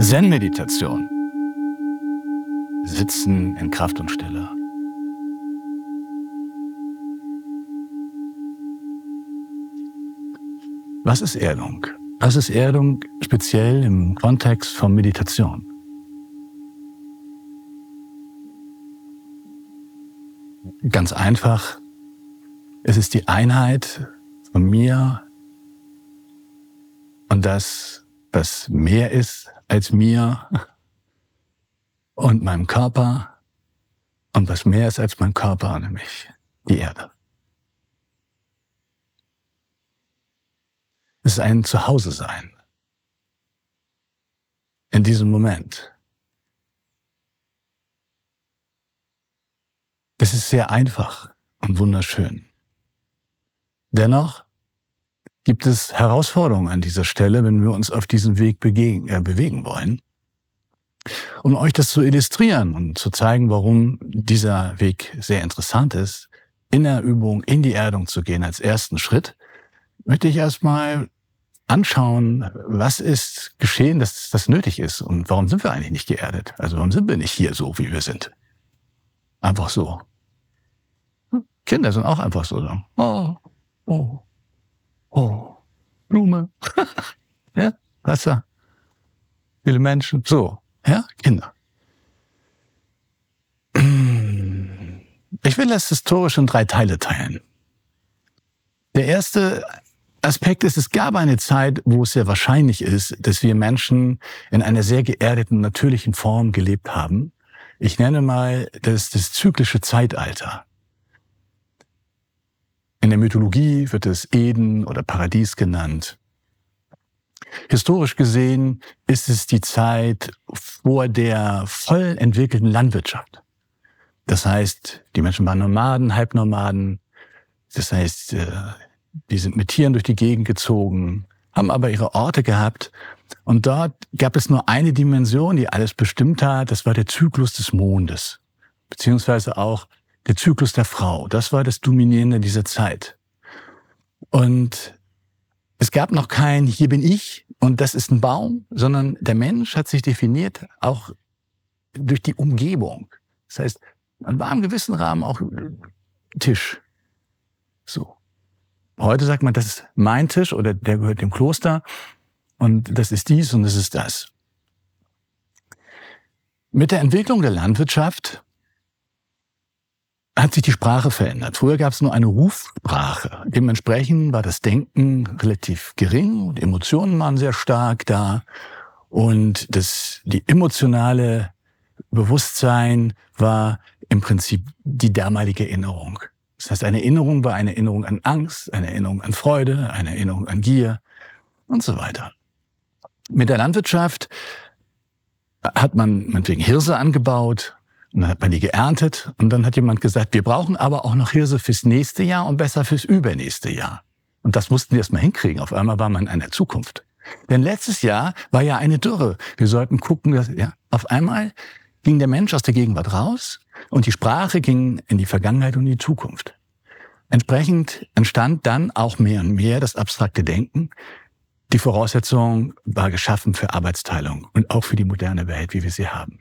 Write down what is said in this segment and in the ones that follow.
Zen-Meditation. Sitzen in Kraft und Stille. Was ist Erdung? Was ist Erdung speziell im Kontext von Meditation? Einfach, es ist die Einheit von mir und das, was mehr ist als mir und meinem Körper und was mehr ist als mein Körper, nämlich die Erde. Es ist ein Zuhause sein. In diesem Moment. Es ist sehr einfach und wunderschön. Dennoch gibt es Herausforderungen an dieser Stelle, wenn wir uns auf diesem Weg bewegen, äh, bewegen wollen. Um euch das zu illustrieren und zu zeigen, warum dieser Weg sehr interessant ist, in der Übung in die Erdung zu gehen als ersten Schritt, möchte ich erstmal anschauen, was ist geschehen, dass das nötig ist und warum sind wir eigentlich nicht geerdet? Also warum sind wir nicht hier so, wie wir sind? Einfach so. Kinder sind auch einfach so. Oh, oh, oh, Blume. ja, Wasser. Viele Menschen. So, ja, Kinder. Ich will das historisch in drei Teile teilen. Der erste Aspekt ist, es gab eine Zeit, wo es sehr wahrscheinlich ist, dass wir Menschen in einer sehr geerdeten, natürlichen Form gelebt haben. Ich nenne mal das, das zyklische Zeitalter. In der Mythologie wird es Eden oder Paradies genannt. Historisch gesehen ist es die Zeit vor der voll entwickelten Landwirtschaft. Das heißt, die Menschen waren Nomaden, Halbnomaden. Das heißt, äh, die sind mit Tieren durch die Gegend gezogen, haben aber ihre Orte gehabt. Und dort gab es nur eine Dimension, die alles bestimmt hat. Das war der Zyklus des Mondes. Beziehungsweise auch der Zyklus der Frau. Das war das Dominierende dieser Zeit. Und es gab noch kein Hier bin ich und das ist ein Baum, sondern der Mensch hat sich definiert auch durch die Umgebung. Das heißt, man war im gewissen Rahmen auch Tisch. So. Heute sagt man, das ist mein Tisch oder der gehört dem Kloster und das ist dies und das ist das. Mit der Entwicklung der Landwirtschaft hat sich die Sprache verändert. Früher gab es nur eine Rufsprache. Dementsprechend war das Denken relativ gering und Emotionen waren sehr stark da. Und das, die emotionale Bewusstsein war im Prinzip die damalige Erinnerung. Das heißt, eine Erinnerung war eine Erinnerung an Angst, eine Erinnerung an Freude, eine Erinnerung an Gier und so weiter. Mit der Landwirtschaft hat man meinetwegen Hirse angebaut, und dann hat man die geerntet und dann hat jemand gesagt, wir brauchen aber auch noch Hirse fürs nächste Jahr und besser fürs übernächste Jahr. Und das mussten wir erstmal hinkriegen. Auf einmal war man in einer Zukunft. Denn letztes Jahr war ja eine Dürre. Wir sollten gucken, dass, ja, auf einmal ging der Mensch aus der Gegenwart raus und die Sprache ging in die Vergangenheit und die Zukunft. Entsprechend entstand dann auch mehr und mehr das abstrakte Denken. Die Voraussetzung war geschaffen für Arbeitsteilung und auch für die moderne Welt, wie wir sie haben.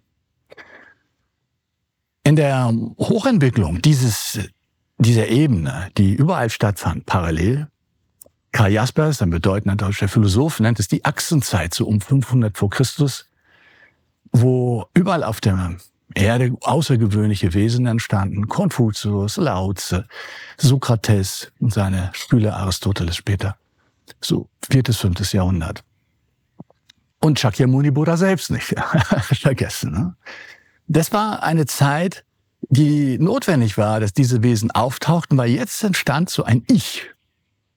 In der Hochentwicklung dieses, dieser Ebene, die überall stattfand, parallel, Karl Jaspers, ein bedeutender deutscher Philosoph, nennt es die Achsenzeit, so um 500 vor Christus, wo überall auf der Erde außergewöhnliche Wesen entstanden. Konfuzius, Lao Tse, Sokrates und seine Schüler Aristoteles später. So viertes, fünftes Jahrhundert. Und Shakyamuni Buddha selbst nicht vergessen. Ne? Das war eine Zeit, die notwendig war, dass diese Wesen auftauchten, weil jetzt entstand so ein Ich,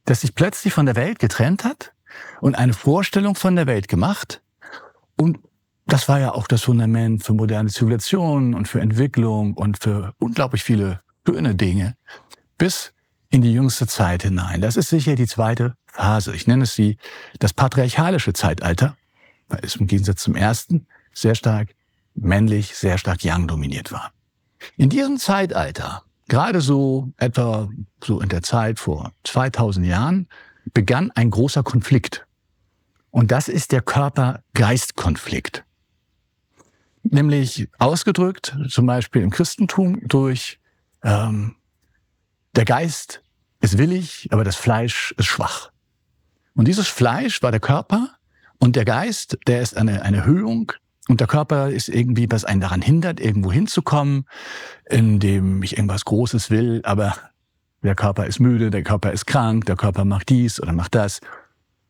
das sich plötzlich von der Welt getrennt hat und eine Vorstellung von der Welt gemacht. Und das war ja auch das Fundament für moderne Zivilisationen und für Entwicklung und für unglaublich viele schöne Dinge bis in die jüngste Zeit hinein. Das ist sicher die zweite Phase. Ich nenne es sie das patriarchalische Zeitalter, weil es im Gegensatz zum ersten sehr stark männlich sehr stark Yang dominiert war. In diesem Zeitalter, gerade so etwa so in der Zeit vor 2000 Jahren, begann ein großer Konflikt. Und das ist der Körper-Geist-Konflikt. Nämlich ausgedrückt, zum Beispiel im Christentum, durch ähm, der Geist ist willig, aber das Fleisch ist schwach. Und dieses Fleisch war der Körper und der Geist, der ist eine, eine Höhung und der Körper ist irgendwie, was einen daran hindert, irgendwo hinzukommen, indem ich irgendwas Großes will, aber der Körper ist müde, der Körper ist krank, der Körper macht dies oder macht das.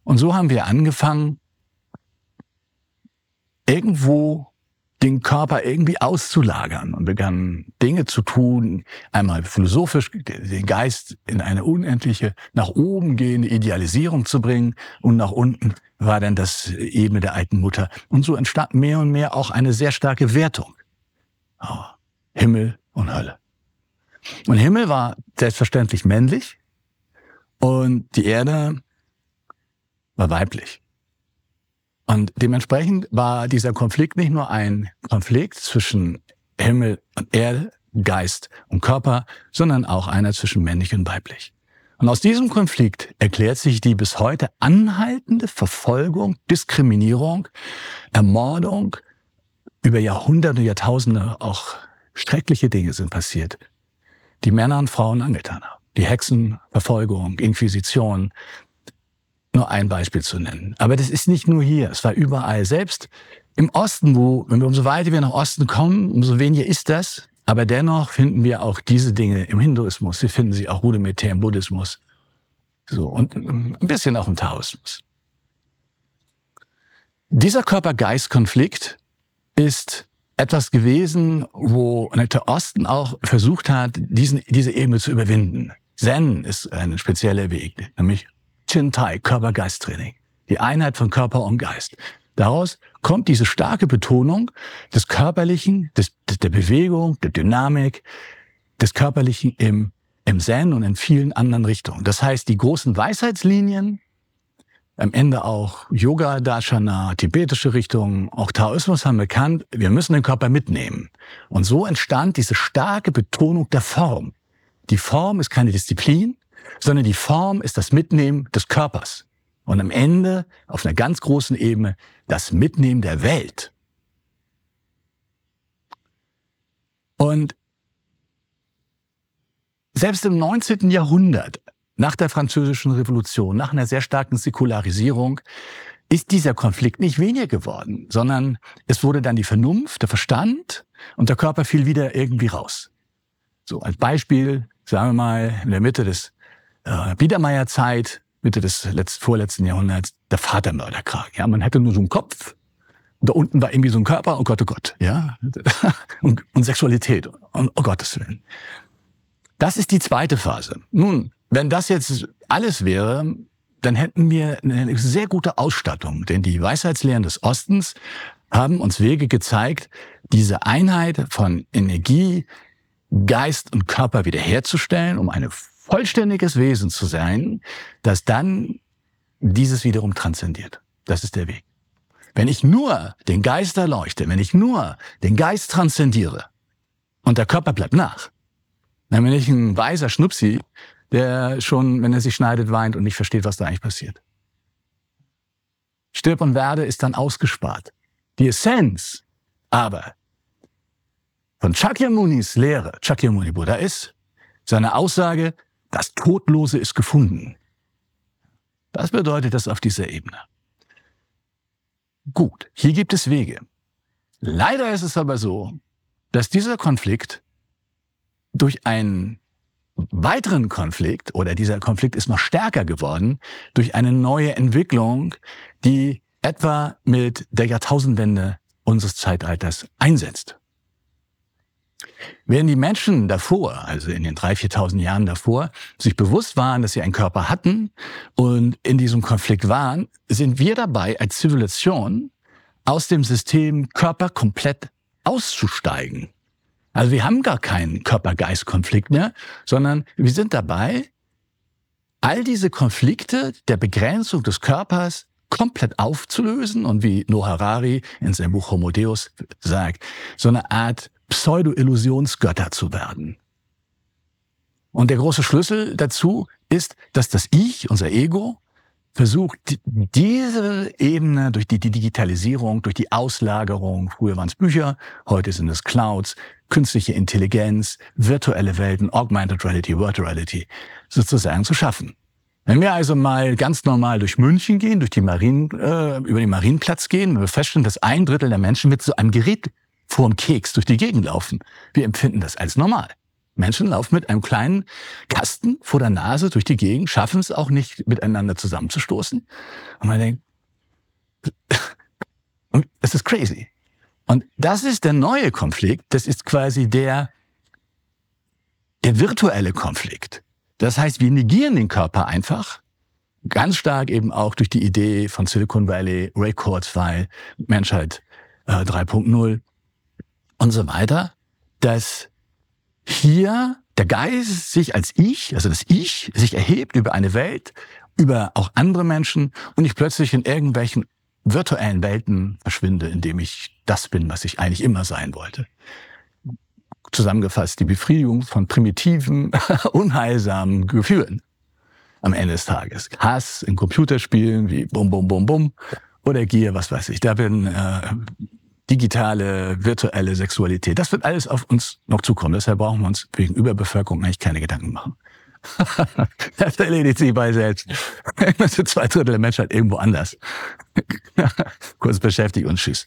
Und so haben wir angefangen, irgendwo den Körper irgendwie auszulagern und begannen Dinge zu tun, einmal philosophisch den Geist in eine unendliche, nach oben gehende Idealisierung zu bringen und nach unten war dann das Ebene der alten Mutter. Und so entstand mehr und mehr auch eine sehr starke Wertung. Oh, Himmel und Hölle. Und Himmel war selbstverständlich männlich und die Erde war weiblich. Und dementsprechend war dieser Konflikt nicht nur ein Konflikt zwischen Himmel und Erde, Geist und Körper, sondern auch einer zwischen männlich und weiblich. Und aus diesem Konflikt erklärt sich die bis heute anhaltende Verfolgung, Diskriminierung, Ermordung, über Jahrhunderte, Jahrtausende auch schreckliche Dinge sind passiert, die Männer und Frauen angetan haben. Die Hexenverfolgung, Inquisition, nur ein Beispiel zu nennen. Aber das ist nicht nur hier, es war überall. Selbst im Osten, wo, wenn wir umso weiter wir nach Osten kommen, umso weniger ist das. Aber dennoch finden wir auch diese Dinge im Hinduismus. Wir finden sie auch rudimentär im Buddhismus. So, und ein bisschen auch im Taoismus. Dieser Körper-Geist-Konflikt ist etwas gewesen, wo der Osten auch versucht hat, diesen, diese Ebene zu überwinden. Zen ist ein spezieller Weg, nämlich Chintai, Körper-Geist-Training. Die Einheit von Körper und Geist. Daraus kommt diese starke Betonung des Körperlichen, des, der Bewegung, der Dynamik, des Körperlichen im, im Zen und in vielen anderen Richtungen. Das heißt, die großen Weisheitslinien, am Ende auch Yoga, Darshana, tibetische Richtungen, auch Taoismus haben bekannt, wir müssen den Körper mitnehmen. Und so entstand diese starke Betonung der Form. Die Form ist keine Disziplin, sondern die Form ist das Mitnehmen des Körpers. Und am Ende, auf einer ganz großen Ebene, das Mitnehmen der Welt. Und selbst im 19. Jahrhundert, nach der Französischen Revolution, nach einer sehr starken Säkularisierung, ist dieser Konflikt nicht weniger geworden, sondern es wurde dann die Vernunft, der Verstand und der Körper fiel wieder irgendwie raus. So als Beispiel, sagen wir mal, in der Mitte des äh, Biedermeierzeit, Mitte des letzten, vorletzten Jahrhunderts, der Vatermörderkrieg. Ja, man hatte nur so einen Kopf. Und da unten war irgendwie so ein Körper, oh Gott, oh Gott, ja. Und, und Sexualität, oh, oh Gottes Willen. Das ist die zweite Phase. Nun, wenn das jetzt alles wäre, dann hätten wir eine sehr gute Ausstattung, denn die Weisheitslehren des Ostens haben uns Wege gezeigt, diese Einheit von Energie, Geist und Körper wiederherzustellen, um eine vollständiges Wesen zu sein, das dann dieses wiederum transzendiert. Das ist der Weg. Wenn ich nur den Geist erleuchte, wenn ich nur den Geist transzendiere und der Körper bleibt nach, dann bin ich ein weiser Schnupsi, der schon, wenn er sich schneidet, weint und nicht versteht, was da eigentlich passiert. Stirb und werde ist dann ausgespart. Die Essenz aber von Chakyamunis Lehre, Chakyamuni Buddha ist, seine Aussage, das Todlose ist gefunden. Was bedeutet das auf dieser Ebene? Gut, hier gibt es Wege. Leider ist es aber so, dass dieser Konflikt durch einen weiteren Konflikt, oder dieser Konflikt ist noch stärker geworden, durch eine neue Entwicklung, die etwa mit der Jahrtausendwende unseres Zeitalters einsetzt. Während die Menschen davor, also in den 3.000, 4.000 Jahren davor, sich bewusst waren, dass sie einen Körper hatten und in diesem Konflikt waren, sind wir dabei als Zivilisation aus dem System Körper komplett auszusteigen. Also wir haben gar keinen Körper-Geist-Konflikt mehr, sondern wir sind dabei, all diese Konflikte der Begrenzung des Körpers komplett aufzulösen und wie Noah Harari in seinem Buch Homo Deus sagt, so eine Art Pseudo-Illusionsgötter zu werden. Und der große Schlüssel dazu ist, dass das Ich, unser Ego, versucht, diese Ebene durch die Digitalisierung, durch die Auslagerung, früher waren es Bücher, heute sind es Clouds, künstliche Intelligenz, virtuelle Welten, Augmented Reality, Virtual Reality, sozusagen zu schaffen. Wenn wir also mal ganz normal durch München gehen, durch die Marien, äh, über den Marienplatz gehen, wenn wir feststellen, dass ein Drittel der Menschen mit so einem Gerät vorm Keks durch die Gegend laufen, wir empfinden das als normal. Menschen laufen mit einem kleinen Kasten vor der Nase durch die Gegend, schaffen es auch nicht, miteinander zusammenzustoßen. Und man denkt, es ist crazy. Und das ist der neue Konflikt. Das ist quasi der, der virtuelle Konflikt. Das heißt, wir negieren den Körper einfach. Ganz stark eben auch durch die Idee von Silicon Valley, Ray Kurzweil, Menschheit äh, 3.0 und so weiter, dass hier der Geist sich als Ich, also das Ich, sich erhebt über eine Welt, über auch andere Menschen und ich plötzlich in irgendwelchen virtuellen Welten verschwinde, indem ich das bin, was ich eigentlich immer sein wollte. Zusammengefasst die Befriedigung von primitiven, unheilsamen Gefühlen am Ende des Tages. Hass in Computerspielen wie Bum Bum Bum Bum oder Gier, was weiß ich. Da bin äh, digitale, virtuelle Sexualität. Das wird alles auf uns noch zukommen. Deshalb brauchen wir uns wegen Überbevölkerung eigentlich keine Gedanken machen. das erledigt sich bei selbst. Zwei Drittel der Menschheit irgendwo anders. Kurz beschäftigt und tschüss.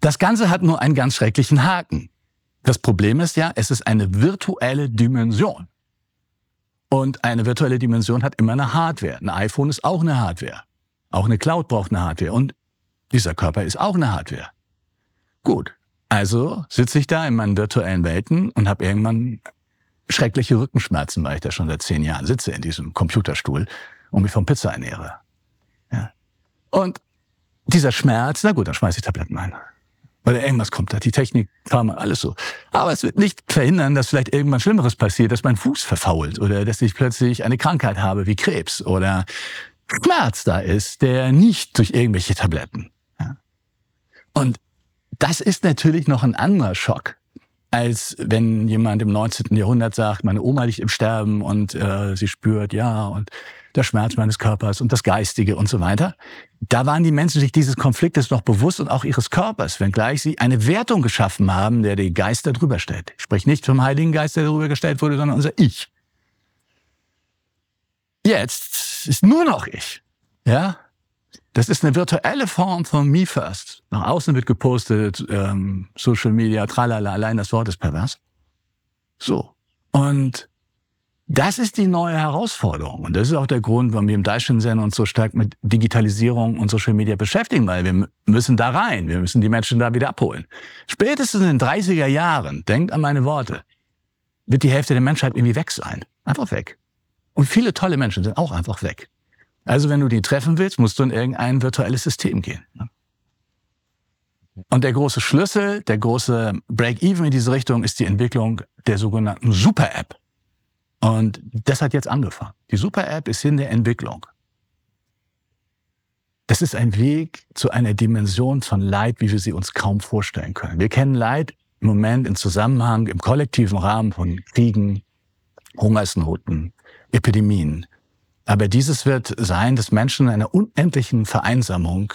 Das Ganze hat nur einen ganz schrecklichen Haken. Das Problem ist ja, es ist eine virtuelle Dimension. Und eine virtuelle Dimension hat immer eine Hardware. Ein iPhone ist auch eine Hardware. Auch eine Cloud braucht eine Hardware. Und dieser Körper ist auch eine Hardware. Gut, also sitze ich da in meinen virtuellen Welten und habe irgendwann schreckliche Rückenschmerzen, weil ich da schon seit zehn Jahren sitze in diesem Computerstuhl und mich vom Pizza ernähre. Ja. Und dieser Schmerz, na gut, dann schmeiße ich Tabletten ein. Oder irgendwas kommt da, die Technik, Pharma, alles so. Aber es wird nicht verhindern, dass vielleicht irgendwann Schlimmeres passiert, dass mein Fuß verfault oder dass ich plötzlich eine Krankheit habe wie Krebs oder Schmerz da ist, der nicht durch irgendwelche Tabletten. Ja. Und das ist natürlich noch ein anderer Schock, als wenn jemand im 19. Jahrhundert sagt, meine Oma liegt im Sterben und äh, sie spürt, ja, und der Schmerz meines Körpers und das Geistige und so weiter. Da waren die Menschen sich dieses Konfliktes noch bewusst und auch ihres Körpers, wenngleich sie eine Wertung geschaffen haben, der die Geister drüber stellt. Ich spreche nicht vom Heiligen Geist, der darüber gestellt wurde, sondern unser Ich. Jetzt ist nur noch ich. Ja, das ist eine virtuelle Form von Me First. Nach außen wird gepostet, ähm, Social Media, tralala, allein das Wort ist pervers. So. Und das ist die neue Herausforderung. Und das ist auch der Grund, warum wir im Daishin-Zen uns so stark mit Digitalisierung und Social Media beschäftigen, weil wir müssen da rein. Wir müssen die Menschen da wieder abholen. Spätestens in den 30er Jahren, denkt an meine Worte, wird die Hälfte der Menschheit irgendwie weg sein. Einfach weg. Und viele tolle Menschen sind auch einfach weg. Also wenn du die treffen willst, musst du in irgendein virtuelles System gehen. Ne? Und der große Schlüssel, der große Break-Even in diese Richtung ist die Entwicklung der sogenannten Super-App. Und das hat jetzt angefangen. Die Super-App ist in der Entwicklung. Das ist ein Weg zu einer Dimension von Leid, wie wir sie uns kaum vorstellen können. Wir kennen Leid im Moment im Zusammenhang, im kollektiven Rahmen von Kriegen, Hungersnoten, Epidemien. Aber dieses wird sein, dass Menschen in einer unendlichen Vereinsamung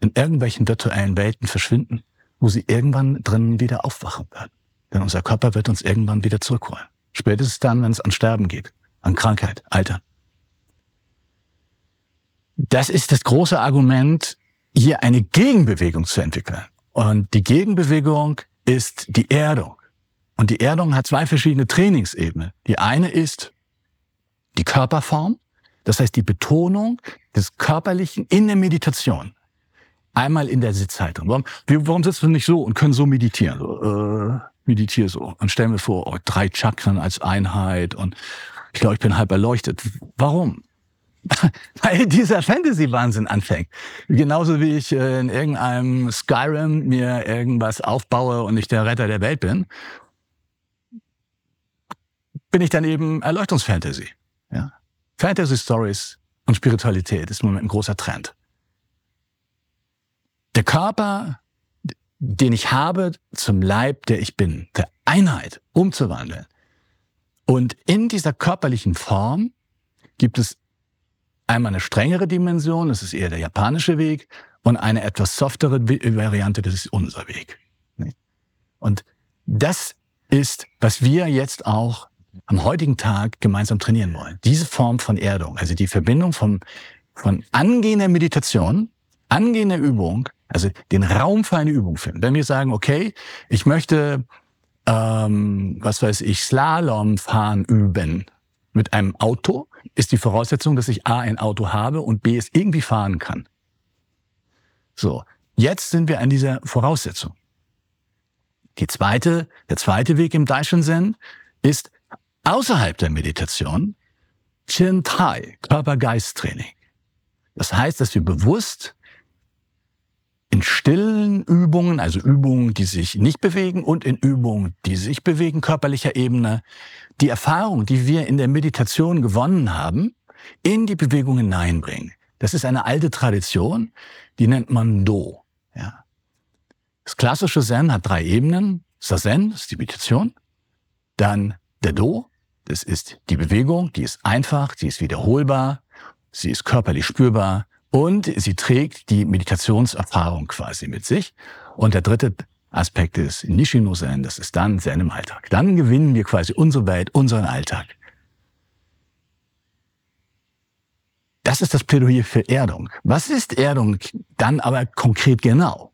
in irgendwelchen virtuellen Welten verschwinden, wo sie irgendwann drinnen wieder aufwachen werden. Denn unser Körper wird uns irgendwann wieder zurückholen. Spätestens dann, wenn es an Sterben geht, an Krankheit, Alter. Das ist das große Argument, hier eine Gegenbewegung zu entwickeln. Und die Gegenbewegung ist die Erdung. Und die Erdung hat zwei verschiedene Trainingsebenen. Die eine ist die Körperform, das heißt, die Betonung des Körperlichen in der Meditation. Einmal in der Sitzhaltung. Warum, warum sitzen wir nicht so und können so meditieren? So, äh, meditiere so. Und stellen wir vor, oh, drei Chakren als Einheit und ich glaube, ich bin halb erleuchtet. Warum? Weil dieser Fantasy-Wahnsinn anfängt. Genauso wie ich äh, in irgendeinem Skyrim mir irgendwas aufbaue und ich der Retter der Welt bin, bin ich dann eben Erleuchtungsfantasy. Ja? Fantasy Stories und Spiritualität ist im Moment ein großer Trend. der Körper, den ich habe, zum Leib, der ich bin, der Einheit umzuwandeln. Und in dieser körperlichen Form gibt es einmal eine strengere Dimension, das ist eher der japanische Weg, und eine etwas softere Variante, das ist unser Weg. Und das ist, was wir jetzt auch am heutigen Tag gemeinsam trainieren wollen. Diese Form von Erdung, also die Verbindung von, von angehender Meditation, angehender Übung, also den Raum für eine Übung finden. Wenn wir sagen, okay, ich möchte, ähm, was weiß ich, Slalom fahren üben mit einem Auto, ist die Voraussetzung, dass ich A, ein Auto habe und B, es irgendwie fahren kann. So, jetzt sind wir an dieser Voraussetzung. Die zweite, der zweite Weg im Daishin Zen ist außerhalb der Meditation Chen Tai, Körper-Geist-Training. Das heißt, dass wir bewusst in stillen Übungen, also Übungen, die sich nicht bewegen und in Übungen, die sich bewegen, körperlicher Ebene, die Erfahrung, die wir in der Meditation gewonnen haben, in die Bewegung hineinbringen. Das ist eine alte Tradition, die nennt man Do. Ja. Das klassische Zen hat drei Ebenen. Sazen ist die Meditation. Dann der Do, das ist die Bewegung, die ist einfach, die ist wiederholbar, sie ist körperlich spürbar und sie trägt die Meditationserfahrung quasi mit sich. Und der dritte Aspekt ist Nishino Zen, das ist dann Zen im Alltag. Dann gewinnen wir quasi unsere Welt, unseren Alltag. Das ist das Plädoyer für Erdung. Was ist Erdung dann aber konkret genau?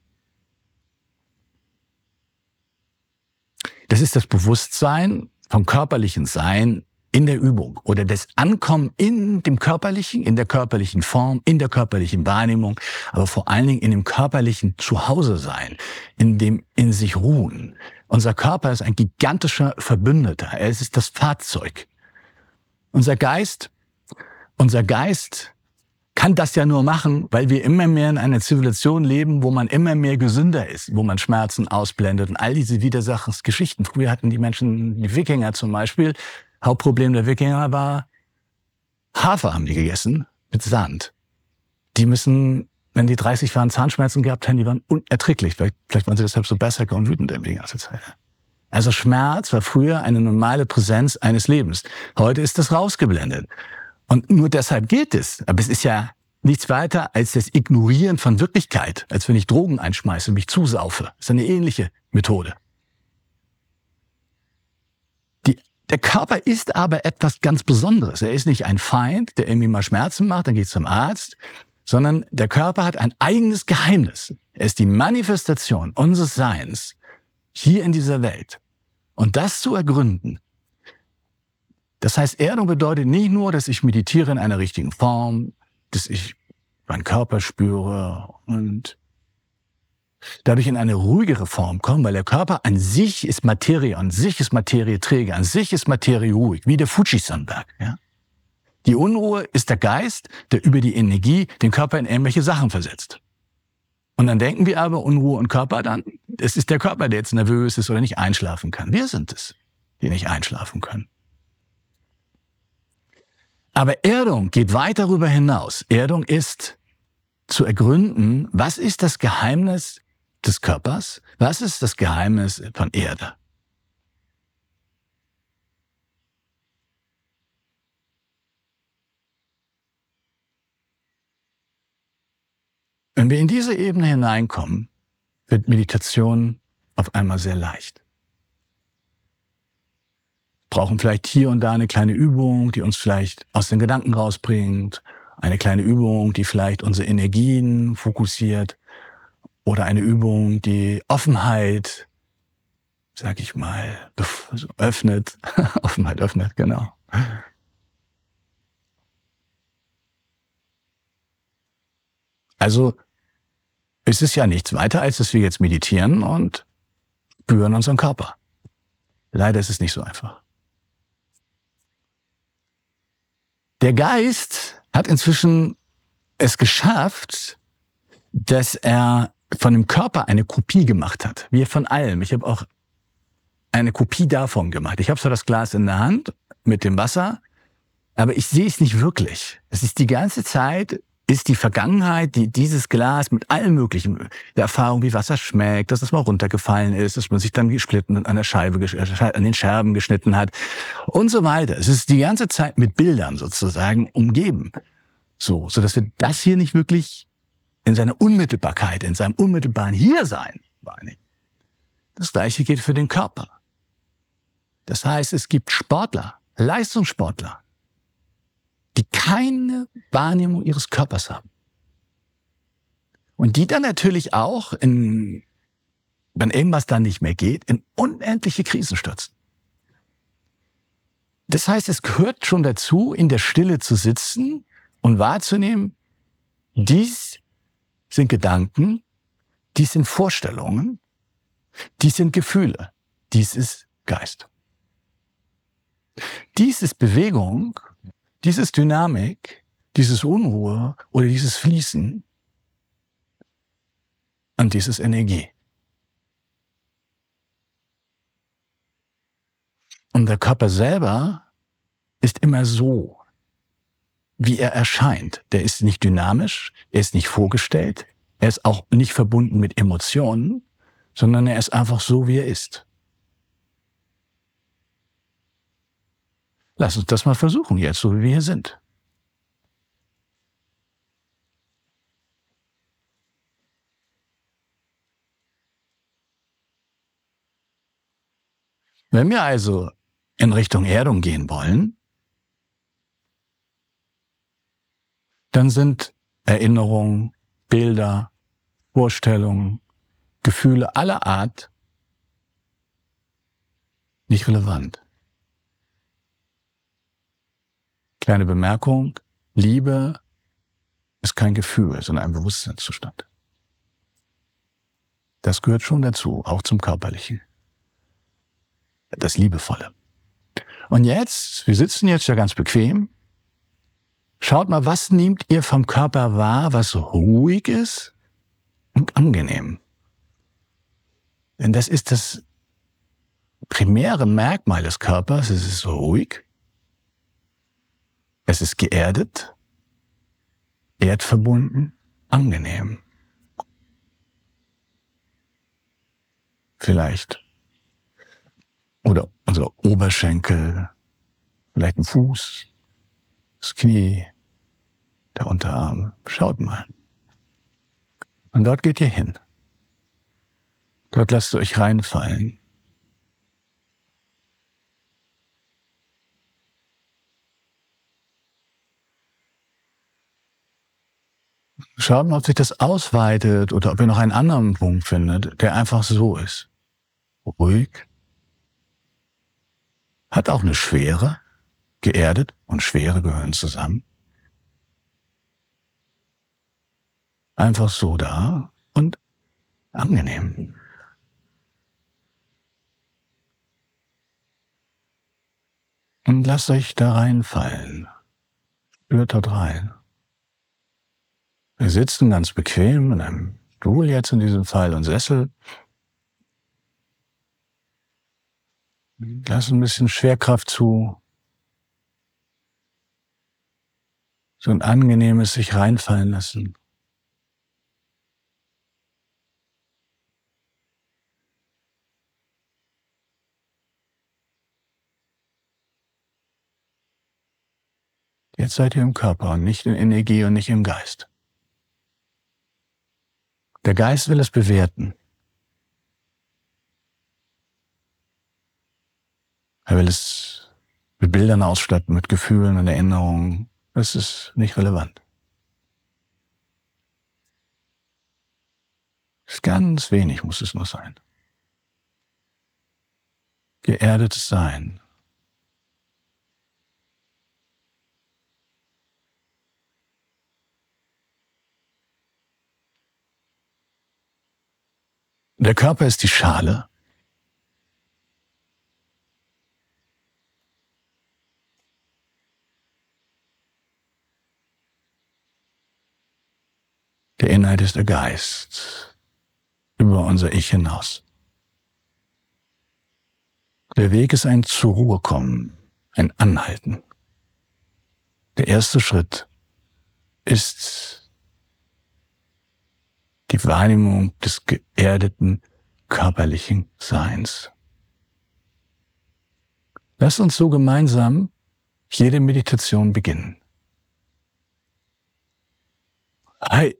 Das ist das Bewusstsein vom körperlichen Sein in der Übung oder das Ankommen in dem körperlichen, in der körperlichen Form, in der körperlichen Wahrnehmung, aber vor allen Dingen in dem körperlichen Zuhause sein, in dem in sich ruhen. Unser Körper ist ein gigantischer Verbündeter. Er ist das Fahrzeug. Unser Geist unser Geist kann das ja nur machen, weil wir immer mehr in einer Zivilisation leben, wo man immer mehr gesünder ist, wo man Schmerzen ausblendet und all diese Widersachensgeschichten. Früher hatten die Menschen, die Wikinger zum Beispiel, Hauptproblem der Wikinger war, Hafer haben die gegessen mit Sand. Die müssen, wenn die 30 Jahren Zahnschmerzen gehabt haben, die waren unerträglich. Vielleicht, vielleicht waren sie deshalb so besser und wütend die ganze Zeit. Also Schmerz war früher eine normale Präsenz eines Lebens. Heute ist das rausgeblendet. Und nur deshalb gilt es. Aber es ist ja nichts weiter als das Ignorieren von Wirklichkeit, als wenn ich Drogen einschmeiße und mich zusaufe. Das ist eine ähnliche Methode. Die, der Körper ist aber etwas ganz Besonderes. Er ist nicht ein Feind, der irgendwie mal Schmerzen macht, dann geht zum Arzt, sondern der Körper hat ein eigenes Geheimnis. Er ist die Manifestation unseres Seins hier in dieser Welt. Und das zu ergründen, das heißt, Erdung bedeutet nicht nur, dass ich meditiere in einer richtigen Form, dass ich meinen Körper spüre und dadurch in eine ruhigere Form komme, weil der Körper an sich ist Materie, an sich ist Materie träge, an sich ist Materie ruhig, wie der Fujisan-Berg. Ja? Die Unruhe ist der Geist, der über die Energie den Körper in irgendwelche Sachen versetzt. Und dann denken wir aber, Unruhe und Körper dann, es ist der Körper, der jetzt nervös ist oder nicht einschlafen kann. Wir sind es, die nicht einschlafen können. Aber Erdung geht weit darüber hinaus. Erdung ist zu ergründen, was ist das Geheimnis des Körpers? Was ist das Geheimnis von Erde? Wenn wir in diese Ebene hineinkommen, wird Meditation auf einmal sehr leicht brauchen vielleicht hier und da eine kleine Übung, die uns vielleicht aus den Gedanken rausbringt, eine kleine Übung, die vielleicht unsere Energien fokussiert oder eine Übung, die Offenheit, sag ich mal, öffnet. Offenheit öffnet, genau. Also es ist ja nichts weiter, als dass wir jetzt meditieren und spüren unseren Körper. Leider ist es nicht so einfach. Der Geist hat inzwischen es geschafft, dass er von dem Körper eine Kopie gemacht hat. Wie von allem. Ich habe auch eine Kopie davon gemacht. Ich habe zwar das Glas in der Hand mit dem Wasser, aber ich sehe es nicht wirklich. Es ist die ganze Zeit ist die Vergangenheit, die dieses Glas mit allen möglichen der Erfahrung, wie Wasser schmeckt, dass es mal runtergefallen ist, dass man sich dann gesplitten an der Scheibe, äh, an den Scherben geschnitten hat und so weiter. Es ist die ganze Zeit mit Bildern sozusagen umgeben. So, so dass wir das hier nicht wirklich in seiner Unmittelbarkeit, in seinem unmittelbaren Hiersein wahrnehmen. Das gleiche gilt für den Körper. Das heißt, es gibt Sportler, Leistungssportler, die keine Wahrnehmung ihres Körpers haben. Und die dann natürlich auch, in, wenn irgendwas dann nicht mehr geht, in unendliche Krisen stürzen. Das heißt, es gehört schon dazu, in der Stille zu sitzen und wahrzunehmen, dies sind Gedanken, dies sind Vorstellungen, dies sind Gefühle, dies ist Geist. Dies ist Bewegung dieses Dynamik, dieses Unruhe oder dieses Fließen und dieses Energie. Und der Körper selber ist immer so, wie er erscheint. Der ist nicht dynamisch, er ist nicht vorgestellt, er ist auch nicht verbunden mit Emotionen, sondern er ist einfach so, wie er ist. Lass uns das mal versuchen jetzt, so wie wir hier sind. Wenn wir also in Richtung Erdung gehen wollen, dann sind Erinnerungen, Bilder, Vorstellungen, Gefühle aller Art nicht relevant. Kleine Bemerkung, Liebe ist kein Gefühl, sondern ein Bewusstseinszustand. Das gehört schon dazu, auch zum Körperlichen. Das Liebevolle. Und jetzt, wir sitzen jetzt ja ganz bequem. Schaut mal, was nehmt ihr vom Körper wahr, was ruhig ist und angenehm? Denn das ist das primäre Merkmal des Körpers. Es ist ruhig es ist geerdet, erdverbunden, angenehm. Vielleicht. Oder unser Oberschenkel, vielleicht ein Fuß, das Knie, der Unterarm. Schaut mal. Und dort geht ihr hin. Dort lasst ihr euch reinfallen. Schauen, ob sich das ausweitet oder ob ihr noch einen anderen Punkt findet, der einfach so ist. Ruhig. Hat auch eine Schwere. Geerdet und Schwere gehören zusammen. Einfach so da und angenehm. Und lasst euch da reinfallen. Spürt dort rein. Wir sitzen ganz bequem in einem Stuhl jetzt in diesem Fall und Sessel. Lassen ein bisschen Schwerkraft zu. So ein angenehmes sich reinfallen lassen. Jetzt seid ihr im Körper und nicht in Energie und nicht im Geist. Der Geist will es bewerten. Er will es mit Bildern ausstatten, mit Gefühlen und Erinnerungen. Das ist nicht relevant. Ganz wenig muss es nur sein. Geerdetes Sein. Der Körper ist die Schale. Der Inhalt ist der Geist über unser Ich hinaus. Der Weg ist ein zur Ruhe kommen, ein Anhalten. Der erste Schritt ist die Wahrnehmung des geerdeten körperlichen Seins. Lass uns so gemeinsam jede Meditation beginnen. Hi.